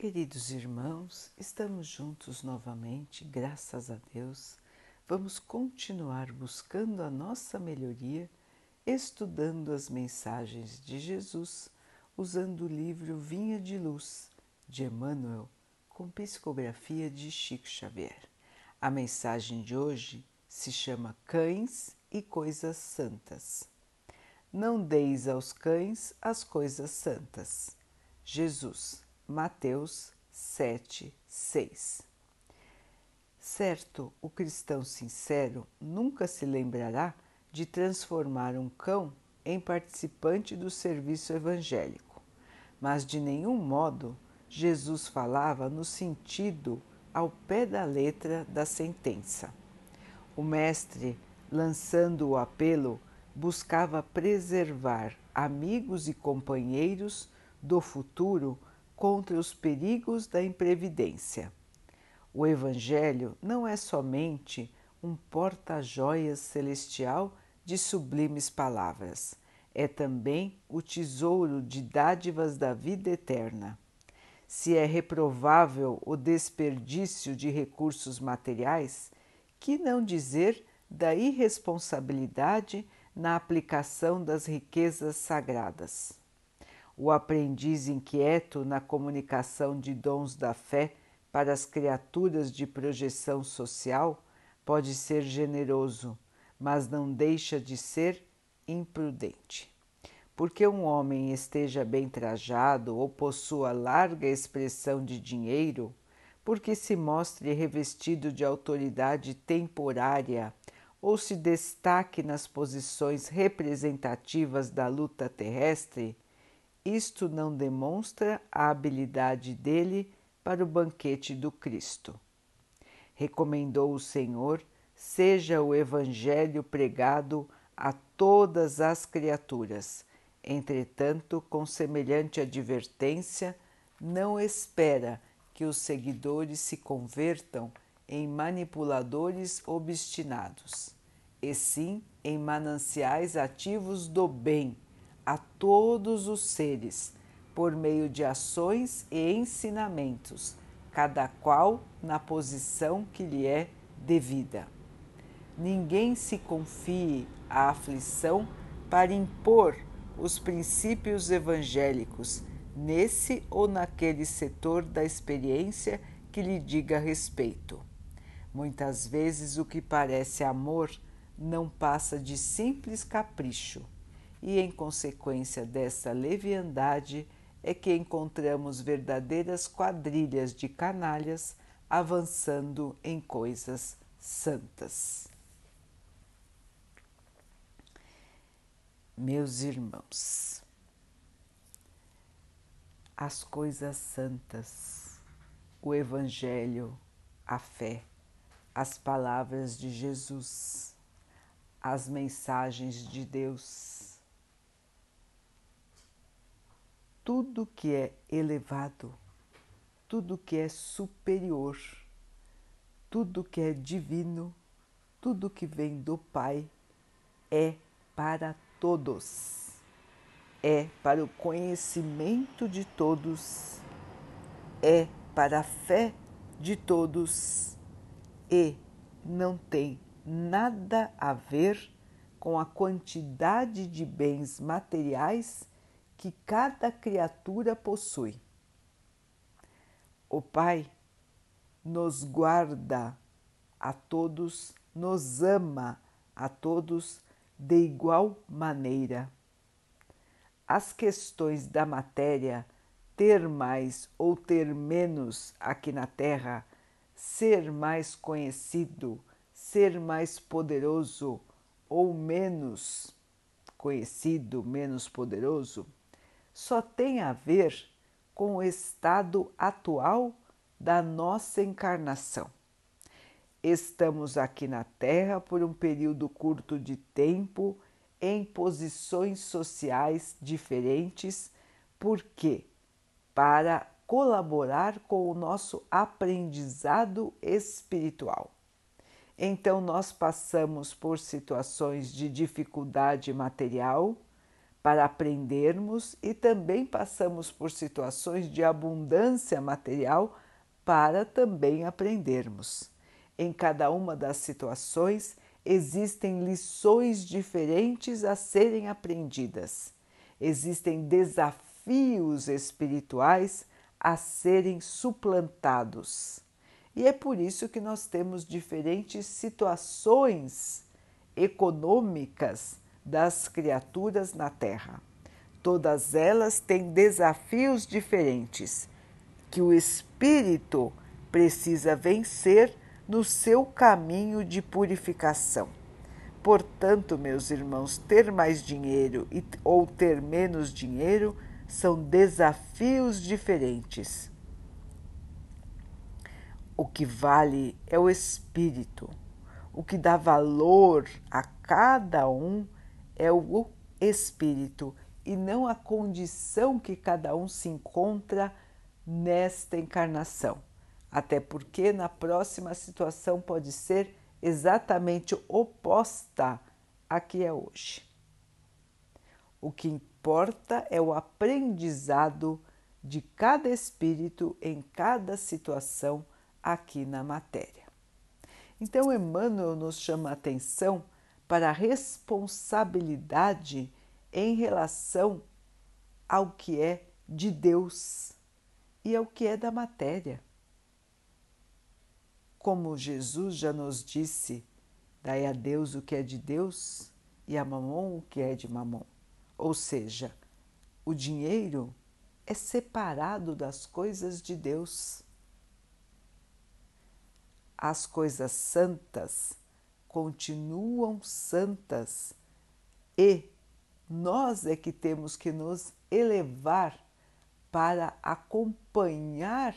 Queridos irmãos, estamos juntos novamente, graças a Deus. Vamos continuar buscando a nossa melhoria, estudando as mensagens de Jesus, usando o livro Vinha de Luz, de Emmanuel, com psicografia de Chico Xavier. A mensagem de hoje se chama Cães e Coisas Santas. Não deis aos cães as coisas santas. Jesus Mateus 7, 6. Certo, o cristão sincero nunca se lembrará de transformar um cão em participante do serviço evangélico, mas de nenhum modo Jesus falava no sentido ao pé da letra da sentença. O Mestre, lançando o apelo, buscava preservar amigos e companheiros do futuro contra os perigos da imprevidência. O Evangelho não é somente um porta-joias celestial de sublimes palavras, é também o tesouro de dádivas da vida eterna. Se é reprovável o desperdício de recursos materiais, que não dizer da irresponsabilidade na aplicação das riquezas sagradas? O aprendiz inquieto na comunicação de dons da fé para as criaturas de projeção social pode ser generoso, mas não deixa de ser imprudente. Porque um homem esteja bem trajado ou possua larga expressão de dinheiro, porque se mostre revestido de autoridade temporária ou se destaque nas posições representativas da luta terrestre, isto não demonstra a habilidade dele para o banquete do Cristo. Recomendou o Senhor: seja o Evangelho pregado a todas as criaturas. Entretanto, com semelhante advertência, não espera que os seguidores se convertam em manipuladores obstinados, e sim em mananciais ativos do bem a todos os seres por meio de ações e ensinamentos, cada qual na posição que lhe é devida. Ninguém se confie à aflição para impor os princípios evangélicos nesse ou naquele setor da experiência que lhe diga respeito. Muitas vezes o que parece amor não passa de simples capricho e, em consequência dessa leviandade, é que encontramos verdadeiras quadrilhas de canalhas avançando em coisas santas. Meus irmãos, as coisas santas, o Evangelho, a fé, as palavras de Jesus, as mensagens de Deus tudo que é elevado, tudo que é superior, tudo que é divino, tudo que vem do Pai é para todos, é para o conhecimento de todos, é para a fé de todos. E não tem nada a ver com a quantidade de bens materiais que cada criatura possui. O Pai nos guarda a todos, nos ama a todos de igual maneira. As questões da matéria, ter mais ou ter menos aqui na Terra, ser mais conhecido, ser mais poderoso ou menos conhecido, menos poderoso, só tem a ver com o estado atual da nossa encarnação. Estamos aqui na Terra por um período curto de tempo, em posições sociais diferentes, porque para colaborar com o nosso aprendizado espiritual. Então, nós passamos por situações de dificuldade material para aprendermos e também passamos por situações de abundância material para também aprendermos. Em cada uma das situações existem lições diferentes a serem aprendidas, existem desafios espirituais a serem suplantados. E é por isso que nós temos diferentes situações econômicas das criaturas na Terra. Todas elas têm desafios diferentes que o espírito precisa vencer no seu caminho de purificação. Portanto, meus irmãos, ter mais dinheiro ou ter menos dinheiro são desafios diferentes. O que vale é o espírito. O que dá valor a cada um é o espírito e não a condição que cada um se encontra nesta encarnação. Até porque na próxima situação pode ser exatamente oposta à que é hoje. O que importa é o aprendizado de cada espírito em cada situação aqui na matéria. Então, Emmanuel nos chama a atenção para a responsabilidade em relação ao que é de Deus e ao que é da matéria. Como Jesus já nos disse, dai a Deus o que é de Deus e a Mamon o que é de Mamon. Ou seja, o dinheiro é separado das coisas de Deus. As coisas santas continuam santas e nós é que temos que nos elevar para acompanhar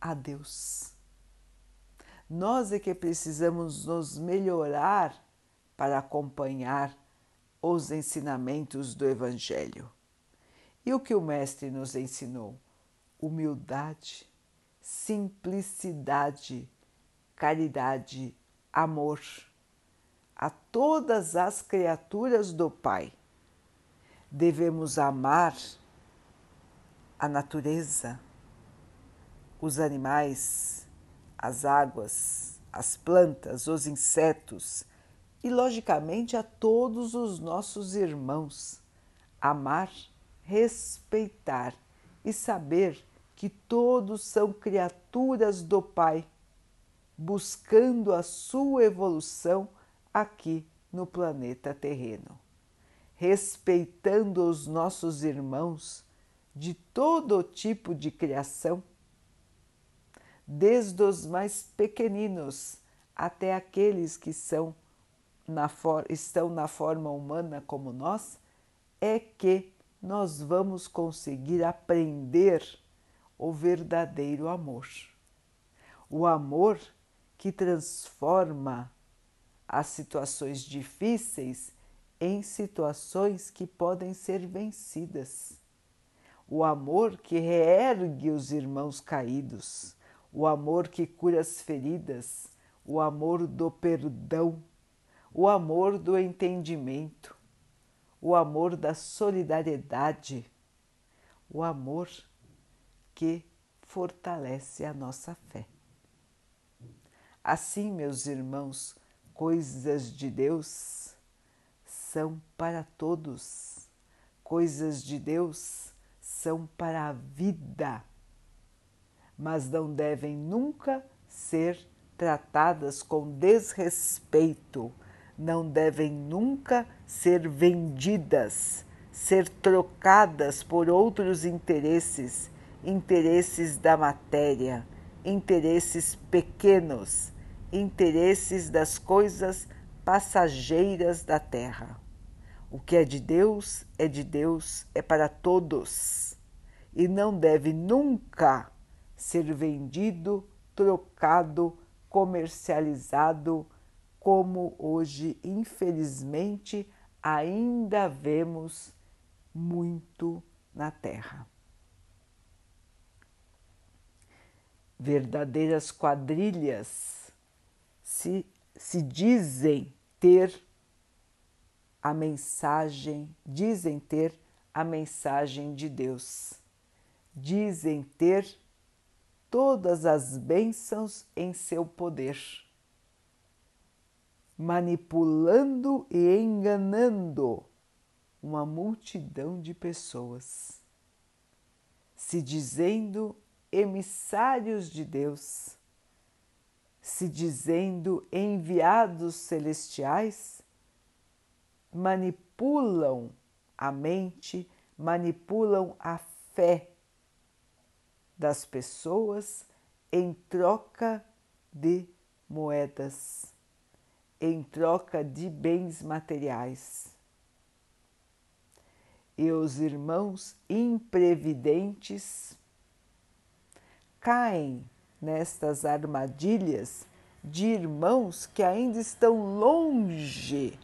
a Deus. Nós é que precisamos nos melhorar para acompanhar os ensinamentos do Evangelho. E o que o Mestre nos ensinou? Humildade, simplicidade, caridade, amor a todas as criaturas do Pai. Devemos amar a natureza, os animais, as águas, as plantas, os insetos e, logicamente, a todos os nossos irmãos. Amar, respeitar e saber que todos são criaturas do Pai buscando a sua evolução aqui no planeta terreno, respeitando os nossos irmãos de todo tipo de criação, desde os mais pequeninos até aqueles que são na estão na forma humana como nós, é que nós vamos conseguir aprender o verdadeiro amor. O amor que transforma as situações difíceis em situações que podem ser vencidas. O amor que reergue os irmãos caídos, o amor que cura as feridas, o amor do perdão, o amor do entendimento, o amor da solidariedade, o amor que fortalece a nossa fé. Assim, meus irmãos, coisas de Deus são para todos, coisas de Deus são para a vida, mas não devem nunca ser tratadas com desrespeito, não devem nunca ser vendidas, ser trocadas por outros interesses, interesses da matéria, interesses pequenos interesses das coisas passageiras da terra. O que é de Deus é de Deus, é para todos e não deve nunca ser vendido, trocado, comercializado, como hoje, infelizmente, ainda vemos muito na Terra. Verdadeiras quadrilhas se, se dizem ter a mensagem, dizem ter a mensagem de Deus, dizem ter todas as bênçãos em seu poder, manipulando e enganando uma multidão de pessoas, se dizendo emissários de Deus, se dizendo enviados celestiais manipulam a mente, manipulam a fé das pessoas em troca de moedas, em troca de bens materiais. E os irmãos imprevidentes caem nestas armadilhas de irmãos que ainda estão longe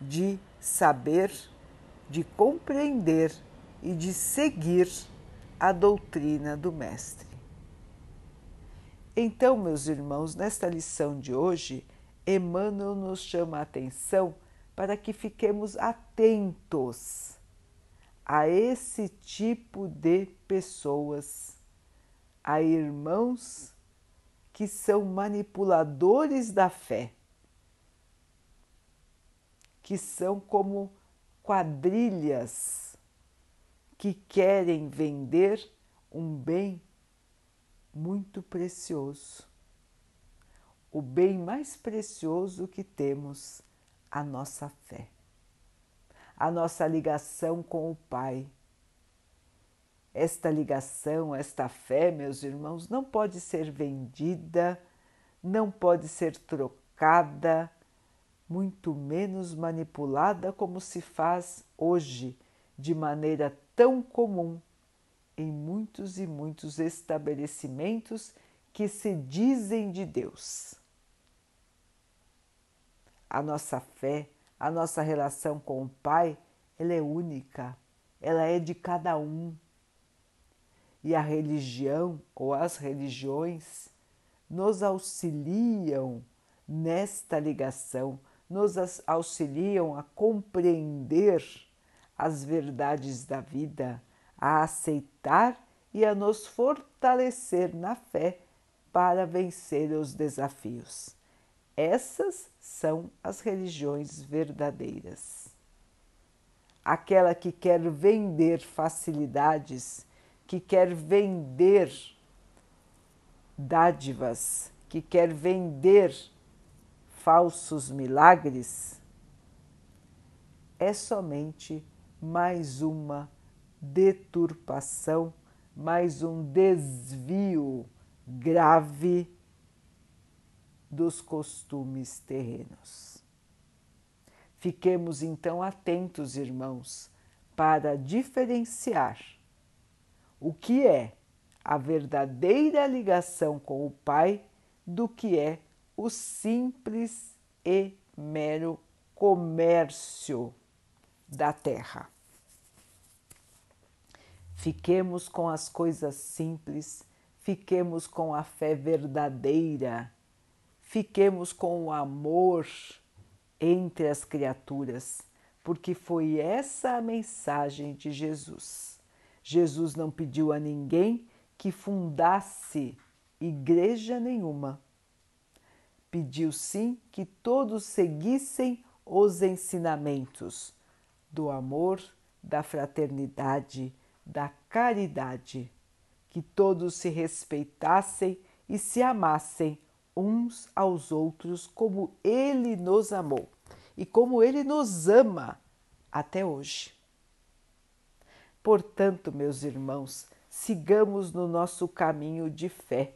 de saber, de compreender e de seguir a doutrina do Mestre. Então, meus irmãos, nesta lição de hoje, Emmanuel nos chama a atenção para que fiquemos atentos a esse tipo de pessoas, a irmãos que são manipuladores da fé que são como quadrilhas que querem vender um bem muito precioso. O bem mais precioso que temos, a nossa fé, a nossa ligação com o Pai. Esta ligação, esta fé, meus irmãos, não pode ser vendida, não pode ser trocada muito menos manipulada como se faz hoje de maneira tão comum em muitos e muitos estabelecimentos que se dizem de Deus. A nossa fé, a nossa relação com o Pai, ela é única, ela é de cada um. E a religião ou as religiões nos auxiliam nesta ligação nos auxiliam a compreender as verdades da vida, a aceitar e a nos fortalecer na fé para vencer os desafios. Essas são as religiões verdadeiras. Aquela que quer vender facilidades, que quer vender dádivas, que quer vender falsos milagres é somente mais uma deturpação, mais um desvio grave dos costumes terrenos. Fiquemos então atentos, irmãos, para diferenciar o que é a verdadeira ligação com o Pai do que é o simples e mero comércio da terra. Fiquemos com as coisas simples, fiquemos com a fé verdadeira, fiquemos com o amor entre as criaturas, porque foi essa a mensagem de Jesus. Jesus não pediu a ninguém que fundasse igreja nenhuma pediu sim que todos seguissem os ensinamentos do amor, da fraternidade, da caridade, que todos se respeitassem e se amassem uns aos outros como Ele nos amou e como Ele nos ama até hoje. Portanto, meus irmãos, sigamos no nosso caminho de fé.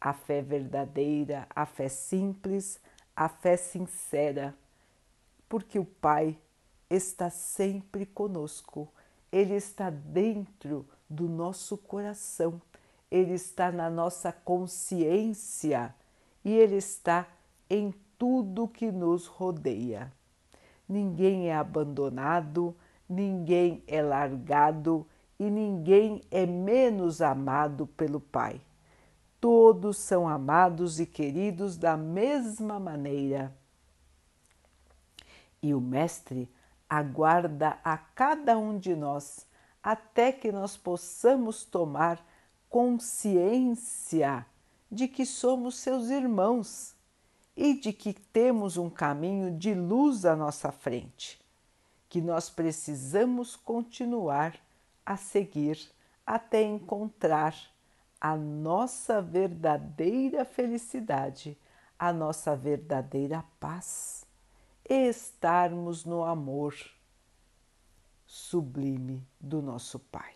A fé verdadeira, a fé simples, a fé sincera, porque o Pai está sempre conosco, Ele está dentro do nosso coração, Ele está na nossa consciência. E Ele está em tudo que nos rodeia. Ninguém é abandonado, ninguém é largado e ninguém é menos amado pelo Pai todos são amados e queridos da mesma maneira. E o Mestre aguarda a cada um de nós até que nós possamos tomar consciência de que somos seus irmãos e de que temos um caminho de luz à nossa frente, que nós precisamos continuar a seguir até encontrar a nossa verdadeira felicidade, a nossa verdadeira paz e estarmos no amor sublime do nosso Pai.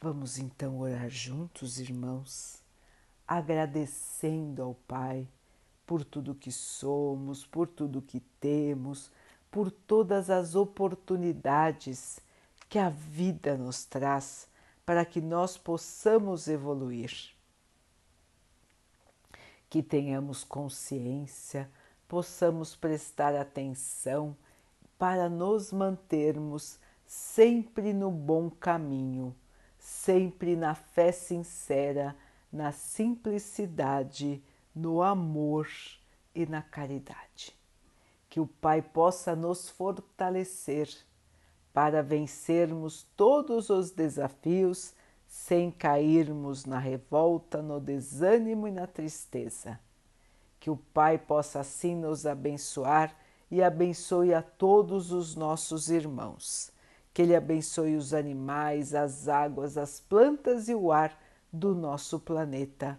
Vamos então orar juntos, irmãos, agradecendo ao Pai por tudo que somos, por tudo que temos, por todas as oportunidades que a vida nos traz para que nós possamos evoluir. Que tenhamos consciência, possamos prestar atenção para nos mantermos sempre no bom caminho, sempre na fé sincera, na simplicidade, no amor e na caridade. Que o Pai possa nos fortalecer para vencermos todos os desafios sem cairmos na revolta, no desânimo e na tristeza. Que o Pai possa assim nos abençoar e abençoe a todos os nossos irmãos. Que Ele abençoe os animais, as águas, as plantas e o ar do nosso planeta.